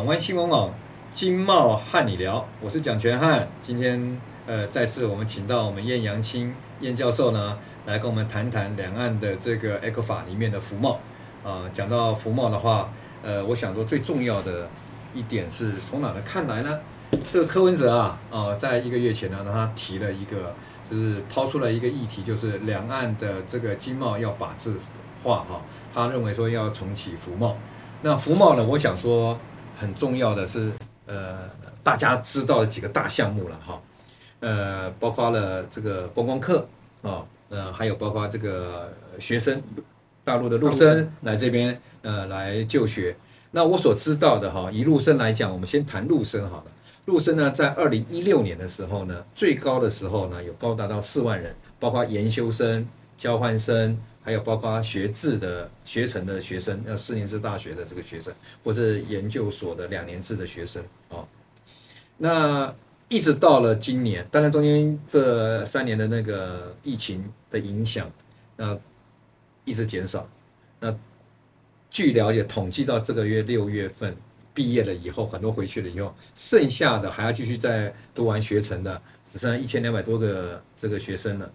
港湾新闻网经贸瀚你聊，我是蒋权瀚。今天呃，再次我们请到我们晏阳青晏教授呢，来跟我们谈谈两岸的这个 ECFA 里面的服贸啊。讲到服贸的话，呃，我想说最重要的一点是从哪来看来呢？这个柯文哲啊啊，在一个月前呢，他提了一个，就是抛出了一个议题，就是两岸的这个经贸要法治化哈。他认为说要重启服贸。那服贸呢，我想说很重要的是，呃，大家知道的几个大项目了哈，呃，包括了这个观光客啊，呃，还有包括这个学生，大陆的陆生来这边呃来就学。那我所知道的哈，以陆生来讲，我们先谈陆生好了。陆生呢，在二零一六年的时候呢，最高的时候呢，有高达到四万人，包括研修生、交换生，还有包括学制的学程的学生，要四年制大学的这个学生，或者研究所的两年制的学生啊。那一直到了今年，当然中间这三年的那个疫情的影响，那一直减少。那据了解，统计到这个月六月份。毕业了以后，很多回去了以后，剩下的还要继续再读完学程的，只剩一千两百多个这个学生了，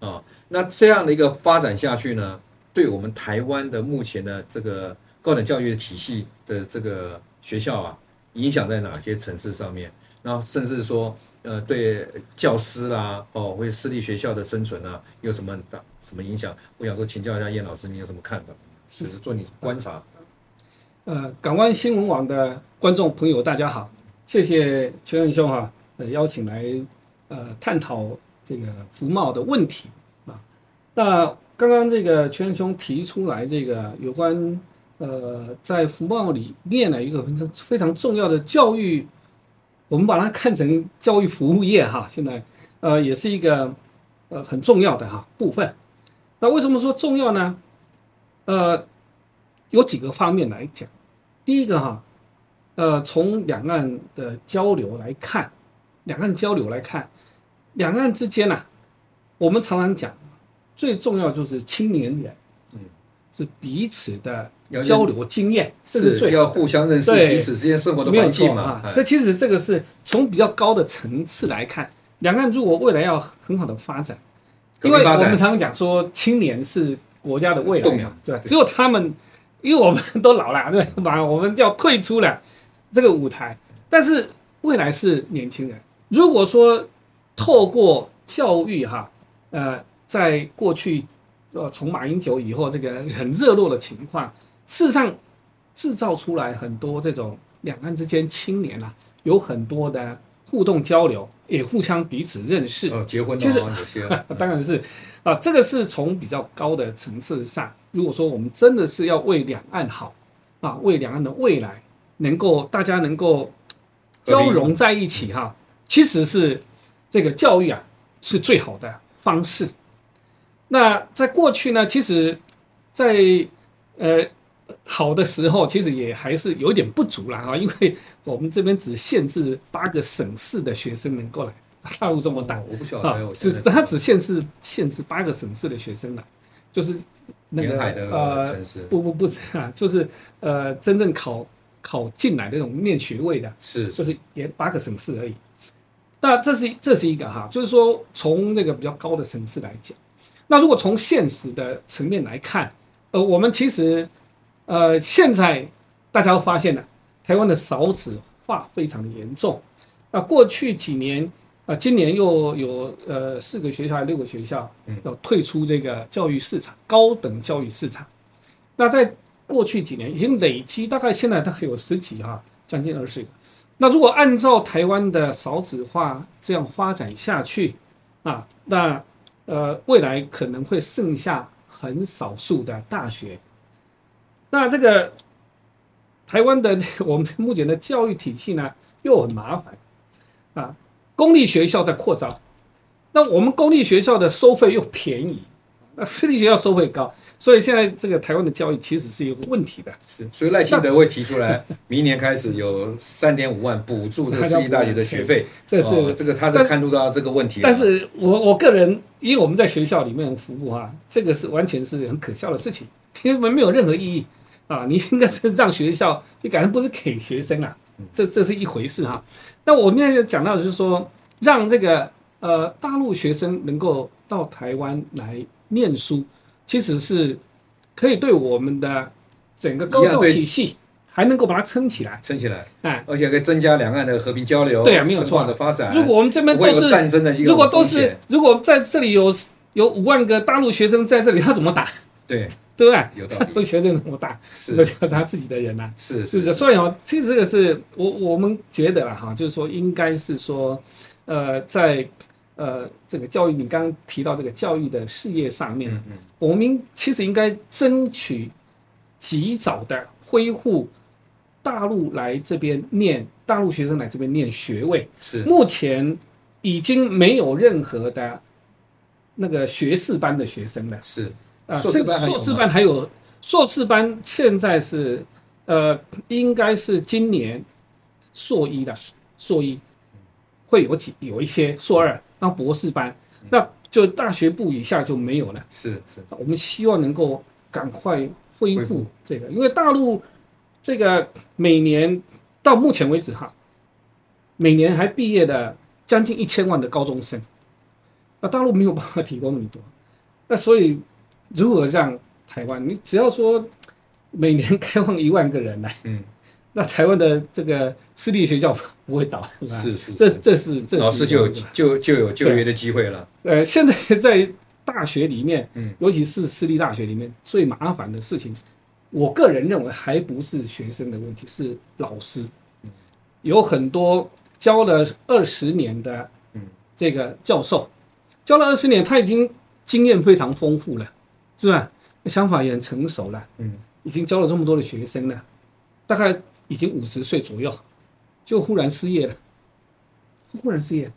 啊、哦，那这样的一个发展下去呢，对我们台湾的目前的这个高等教育的体系的这个学校啊，影响在哪些层次上面？然后甚至说，呃，对教师啦、啊，哦，或者私立学校的生存啊，有什么大什么影响？我想说，请教一下晏老师，你有什么看法？是不是做你观察？呃，港湾新闻网的观众朋友，大家好，谢谢权瀚兄哈，呃，邀请来呃探讨这个服贸的问题啊。那刚刚这个权兄提出来这个有关呃在服贸里面呢一个非常非常重要的教育，我们把它看成教育服务业哈，现在呃也是一个呃很重要的哈部分。那为什么说重要呢？呃。有几个方面来讲，第一个哈，呃，从两岸的交流来看，两岸交流来看，两岸之间呢、啊，我们常常讲，最重要就是青年人，嗯，是彼此的交流经验，这是最要互相认识彼此之间生活的环境嘛。这其实这个是从比较高的层次来看，两岸如果未来要很好的发展，因为我们常常讲说，青年是国家的未来嘛，对吧？只有他们。因为我们都老了，对吧？我们要退出了这个舞台，但是未来是年轻人。如果说透过教育，哈，呃，在过去，呃，从马英九以后，这个很热络的情况，事实上制造出来很多这种两岸之间青年啊，有很多的互动交流，也互相彼此认识。哦，结婚就是有些，当然是啊，这个是从比较高的层次上。如果说我们真的是要为两岸好啊，为两岸的未来能够大家能够交融在一起哈，其实是这个教育啊是最好的方式。那在过去呢，其实，在呃好的时候，其实也还是有点不足了啊，因为我们这边只限制八个省市的学生能够来，大陆这么大，我不晓得，只他只限制限制八个省市的学生来，就是。那个呃，不不不是啊，就是呃，真正考考进来的那种念学位的，是，就是也八个省市而已。那这是这是一个哈，就是说从那个比较高的层次来讲，那如果从现实的层面来看，呃，我们其实呃现在大家都发现了，台湾的少子化非常的严重。那过去几年。啊，今年又有呃四个学校还六个学校要退出这个教育市场，高等教育市场。那在过去几年已经累积，大概现在大概有十几哈，将近二十个。那如果按照台湾的少子化这样发展下去啊，那呃未来可能会剩下很少数的大学。那这个台湾的 我们目前的教育体系呢，又很麻烦啊。公立学校在扩招，那我们公立学校的收费又便宜，那私立学校收费高，所以现在这个台湾的教育其实是有问题的。是，所以赖清德会提出来，明年开始有三点五万补助这个 私立大学的学费，这是、哦、这个他是看出到这个问题。但是我我个人，因为我们在学校里面服务啊，这个是完全是很可笑的事情，因为没有任何意义啊！你应该是让学校，就感觉不是给学生啊。这这是一回事哈。那我现在讲到就是说，让这个呃大陆学生能够到台湾来念书，其实是可以对我们的整个高教体系还能够把它撑起来，撑起来，哎，而且可以增加两岸的和平交流，对啊，没有错的发展。如果我们这边都是战争的一个，如果都是如果在这里有有五万个大陆学生在这里，他怎么打？对。对不对？有道理。学生这么大，是要调查自己的人呐、啊，是是不是？所以哦，其实这个是我我们觉得了哈，就是说应该是说，呃，在呃这个教育，你刚刚提到这个教育的事业上面，嗯嗯，我们其实应该争取及早的恢复大陆来这边念，大陆学生来这边念学位。是，目前已经没有任何的那个学士班的学生了。是。啊，硕士班硕士班还有硕士班，现在是呃，应该是今年硕一的硕一会有几有一些硕二，那博士班，那就大学部以下就没有了。是是，我们希望能够赶快恢复这个，因为大陆这个每年到目前为止哈，每年还毕业的将近一千万的高中生，那，大陆没有办法提供那么多，那所以。如何让台湾？你只要说每年开放一万个人来，嗯，那台湾的这个私立学校不会倒，是是，这这是这是老师就有就就有就业的机会了。呃，现在在大学里面，嗯，尤其是私立大学里面，最麻烦的事情，我个人认为还不是学生的问题，是老师，有很多教了二十年的，嗯，这个教授，教了二十年，他已经经验非常丰富了。是吧？想法也很成熟了，嗯，已经教了这么多的学生了，大概已经五十岁左右，就忽然失业了，忽然失业，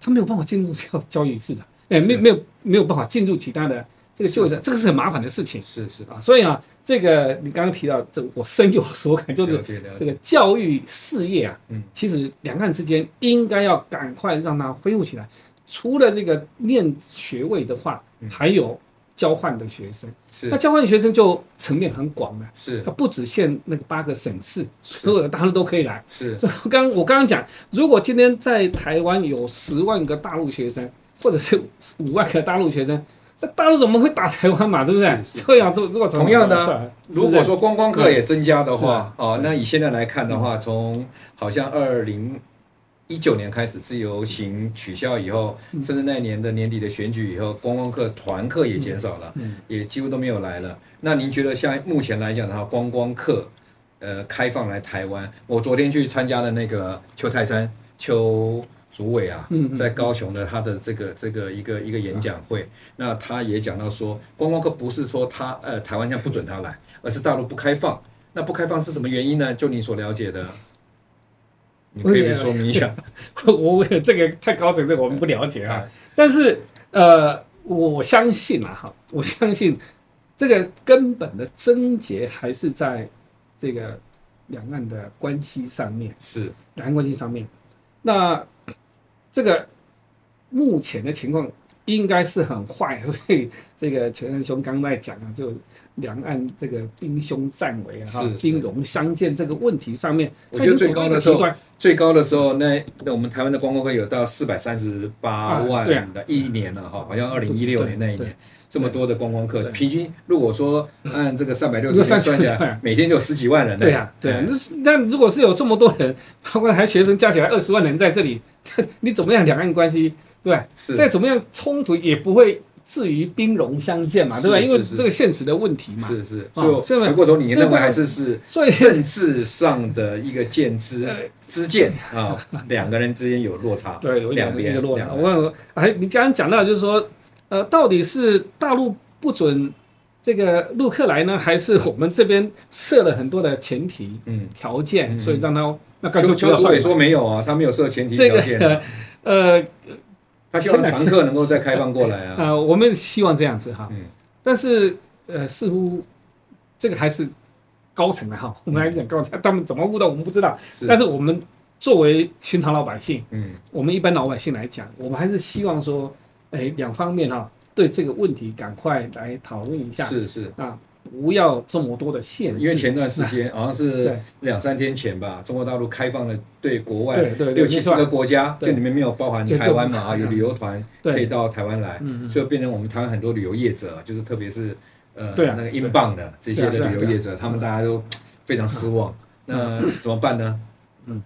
他没有办法进入教教育市场，哎，没没有没有办法进入其他的这个就业，这个是很麻烦的事情，是是。啊，所以啊，这个你刚刚提到这，我深有所感，就是这个教育事业啊，嗯，其实两岸之间应该要赶快让它恢复起来，除了这个念学位的话，还有。交换的学生，是那交换的学生就层面很广了，是它不只限那个八个省市，所有的大陆都可以来。是，我刚我刚刚讲，如果今天在台湾有十万个大陆学生，或者是五万个大陆学生，那大陆怎么会打台湾嘛？对不对？这样做如果同样的，如果说观光客也增加的话，哦，那以现在来看的话，从好像二零。一九年开始自由行取消以后，甚至那年的年底的选举以后，观光客团客也减少了，也几乎都没有来了。那您觉得像目前来讲的话，观光客呃开放来台湾？我昨天去参加了那个邱泰山邱主委啊，在高雄的他的这个这个一个一个演讲会，那他也讲到说，观光客不是说他呃台湾这样不准他来，而是大陆不开放。那不开放是什么原因呢？就你所了解的。你可以说明一下，我我 这个太高层，这个我们不了解啊。但是呃，我相信啊，哈，我相信这个根本的症结还是在这个两岸的关系上面，是两岸关系上面。那这个目前的情况应该是很坏，所以这个全仁兄刚在讲啊，就。两岸这个兵凶战危啊，哈，兵戎相见这个问题上面，我觉得最高的时候，最高的时候，那那我们台湾的观光客有到四百三十八万的一年了哈，好像二零一六年那一年这么多的观光客，平均如果说按这个三百六十天算下来，每天就十几万人。对呀，对啊，那如果是有这么多人，包括还学生加起来二十万人在这里，你怎么样两岸关系对？是再怎么样冲突也不会。至于兵戎相见嘛，对吧？因为这个现实的问题嘛。是是。所以回过头，你认为还是是政治上的一个见之之见啊，两个人之间有落差。对，有两边落差。我哎，你刚刚讲到就是说，呃，到底是大陆不准这个陆客来呢，还是我们这边设了很多的前提、嗯条件，所以让他那刚才邱主委说没有啊，他没有设前提条件。呃。他希望团客能够再开放过来啊！呃，我们希望这样子哈，嗯，但是呃，似乎这个还是高层的哈，我们还是讲高层，他们怎么悟到我们不知道。是，但是我们作为寻常老百姓，嗯，我们一般老百姓来讲，我们还是希望说，哎，两方面哈，对这个问题赶快来讨论一下。是是啊，不要这么多的限制。因为前段时间 好像是两三天前吧，中国大陆开放了对国外六七十个国家，这里面没有包含台湾嘛啊，有旅游团可以到台湾来，所以变成我们台湾很多旅游业者，就是特别是呃那个英镑的这些的旅游业者，他们大家都非常失望。那怎么办呢？嗯，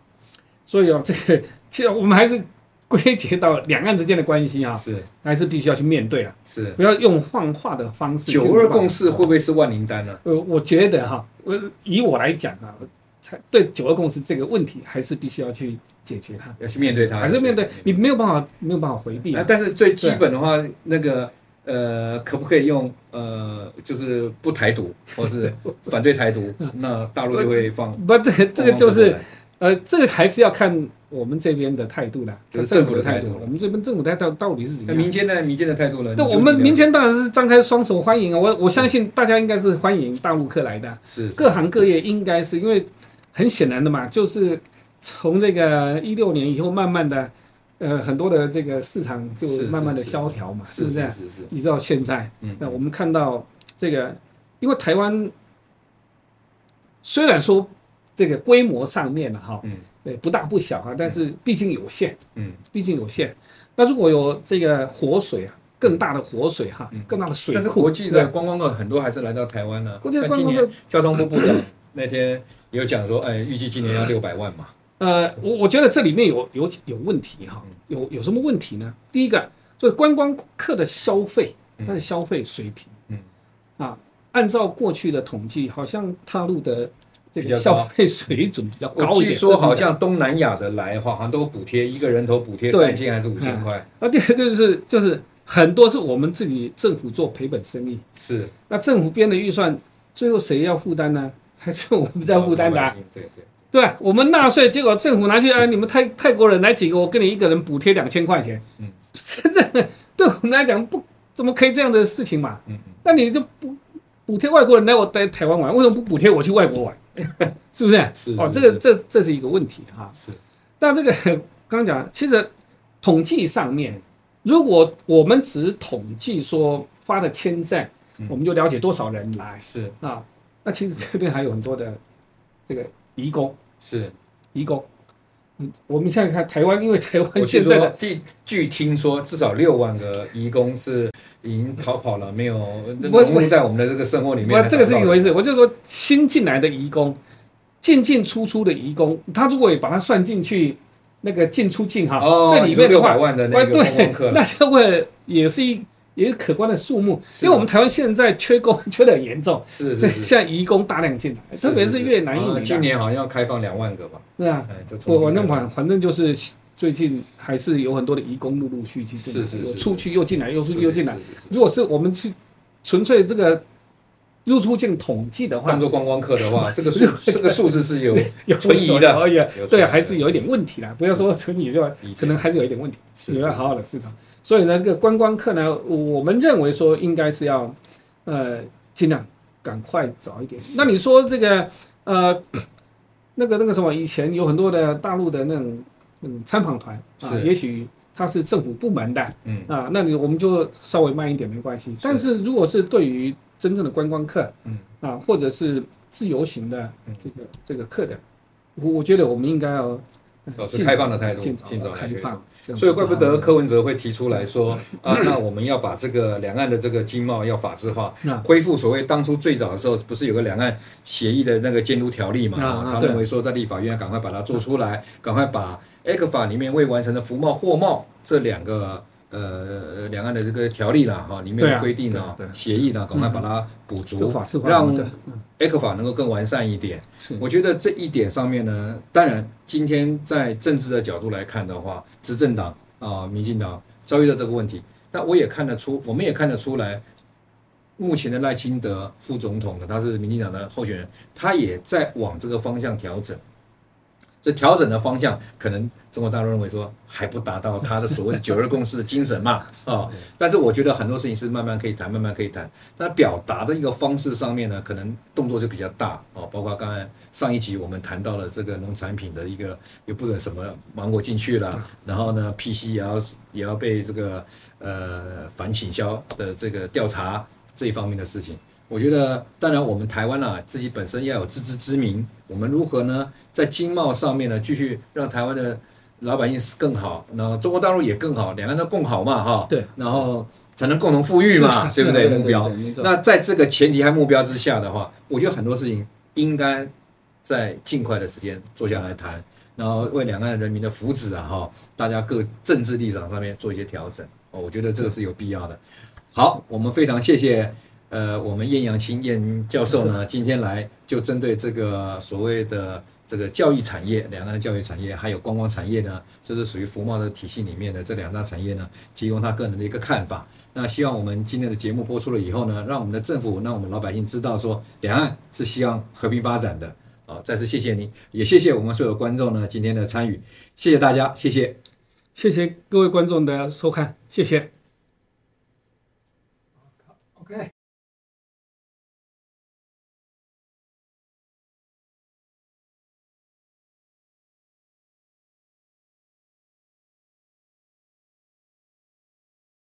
所以啊，这个其实我们还是。归结到两岸之间的关系啊，是还是必须要去面对啊，是不要用幻化的方式。九二共识会不会是万灵丹呢？呃，我觉得哈，我以我来讲啊，才对九二共识这个问题还是必须要去解决它，要去面对它，还是面对你没有办法没有办法回避啊。但是最基本的话，那个呃，可不可以用呃，就是不台独或是 反对台独，那大陆就会放？不，这个这个就是呃，这个还是要看。我们这边的态度呢，就是政府的态度。我们这边政府态度到底是怎么样？那民间的？民间的态度呢？那我们民间当然是张开双手欢迎啊！我我相信大家应该是欢迎大陆客来的。是各行各业应该是因为很显然的嘛，就是从这个一六年以后，慢慢的，呃，很多的这个市场就慢慢的萧条嘛，是不是？是是。一直到现在，那我们看到这个，因为台湾虽然说这个规模上面了哈，嗯。对，不大不小哈，但是毕竟有限，嗯，毕竟有限。那如果有这个活水啊，更大的活水哈，更大的水，但是国际的观光客很多还是来到台湾呢。国际观光客，交通部部长 那天有讲说，哎，预计今年要六百万嘛。呃，我我觉得这里面有有有问题哈，有有什么问题呢？第一个就是观光客的消费，它的消费水平，嗯，啊，按照过去的统计，好像踏入的。这个消费水准比较高一点。据说好像东南亚的来的话，好像都补贴，一个人头补贴三千还是五千块。啊，第二个就是就是很多是我们自己政府做赔本生意。是。那政府编的预算，最后谁要负担呢？还是我们在负担的？对对。对，我们纳税，结果政府拿去，啊，你们泰泰国人来几个，我给你一个人补贴两千块钱。嗯。这对我们来讲不怎么可以这样的事情嘛？嗯嗯。那你就不补贴外国人来我在台湾玩，为什么不补贴我去外国玩？是不是？是哦，这个这这是一个问题哈。是，但这个 刚刚讲，其实统计上面，如果我们只统计说发的签证，我们就了解多少人来。是啊，那其实这边还有很多的这个移工，是移工。嗯，我们现在看台湾，因为台湾现在的据据听说，至少六万个移工是已经逃跑了，没有融入在我们的这个生活里面。我这个是一回事，我就说新进来的移工，进进出出的移工，他如果也把它算进去，那个进出境哈，哦、这里面的话，万的那个对，那就会也是一。也是可观的数目，因为我们台湾现在缺工缺的很严重，是，所以现在移工大量进来，特别是越南、印尼。今年好像要开放两万个吧？对啊，我反正反反正就是最近还是有很多的移工陆陆续续进来，是是是，出去又进来，又出去又进来。如果是我们去纯粹这个入出境统计的话，当做观光客的话，这个数这个数字是有有存疑的，对，还是有一点问题的。不要说存疑，就可能还是有一点问题，你要好好的思考。所以呢，这个观光客呢，我们认为说应该是要，呃，尽量赶快早一点。那你说这个，呃，那个那个什么，以前有很多的大陆的那种嗯参访团啊，也许他是政府部门的，嗯啊，那你我们就稍微慢一点没关系。但是如果是对于真正的观光客，嗯啊，或者是自由行的这个这个客的，我我觉得我们应该要。保持开放的态度，尽早开放。所以怪不得柯文哲会提出来说啊，那我们要把这个两岸的这个经贸要法制化，恢复所谓当初最早的时候不是有个两岸协议的那个监督条例嘛？他认为说在立法院赶快把它做出来，赶快把 A 克法里面未完成的服贸、货贸这两个。呃，两岸的这个条例啦，哈，里面的规定呢，协议呢，赶快把它补足，让 ECFA 能够更完善一点。我觉得这一点上面呢，当然今天在政治的角度来看的话，执政党啊，民进党遭遇到这个问题，但我也看得出，我们也看得出来，目前的赖清德副总统呢，他是民进党的候选人，他也在往这个方向调整。这调整的方向，可能中国大陆认为说还不达到他的所谓的九二共识的精神嘛，啊，但是我觉得很多事情是慢慢可以谈，慢慢可以谈。那表达的一个方式上面呢，可能动作就比较大哦，包括刚才上一集我们谈到了这个农产品的一个又不准什么芒果进去了，然后呢，PC 也要也要被这个呃反倾销的这个调查这一方面的事情。我觉得，当然我们台湾啊，自己本身要有自知之明，我们如何呢，在经贸上面呢，继续让台湾的老百姓更好，然后中国大陆也更好，两岸都共好嘛，哈，对，然后才能共同富裕嘛，对不对？目标。那在这个前提和目标之下的话，我觉得很多事情应该在尽快的时间坐下来谈，然后为两岸人民的福祉啊，哈，大家各政治立场上面做一些调整，哦，我觉得这个是有必要的。好，我们非常谢谢。呃，我们晏阳青晏教授呢，今天来就针对这个所谓的这个教育产业，两岸的教育产业，还有观光产业呢，就是属于服贸的体系里面的这两大产业呢，提供他个人的一个看法。那希望我们今天的节目播出了以后呢，让我们的政府，让我们老百姓知道说，两岸是希望和平发展的。好，再次谢谢您，也谢谢我们所有观众呢今天的参与，谢谢大家，谢谢，谢谢各位观众的收看，谢谢。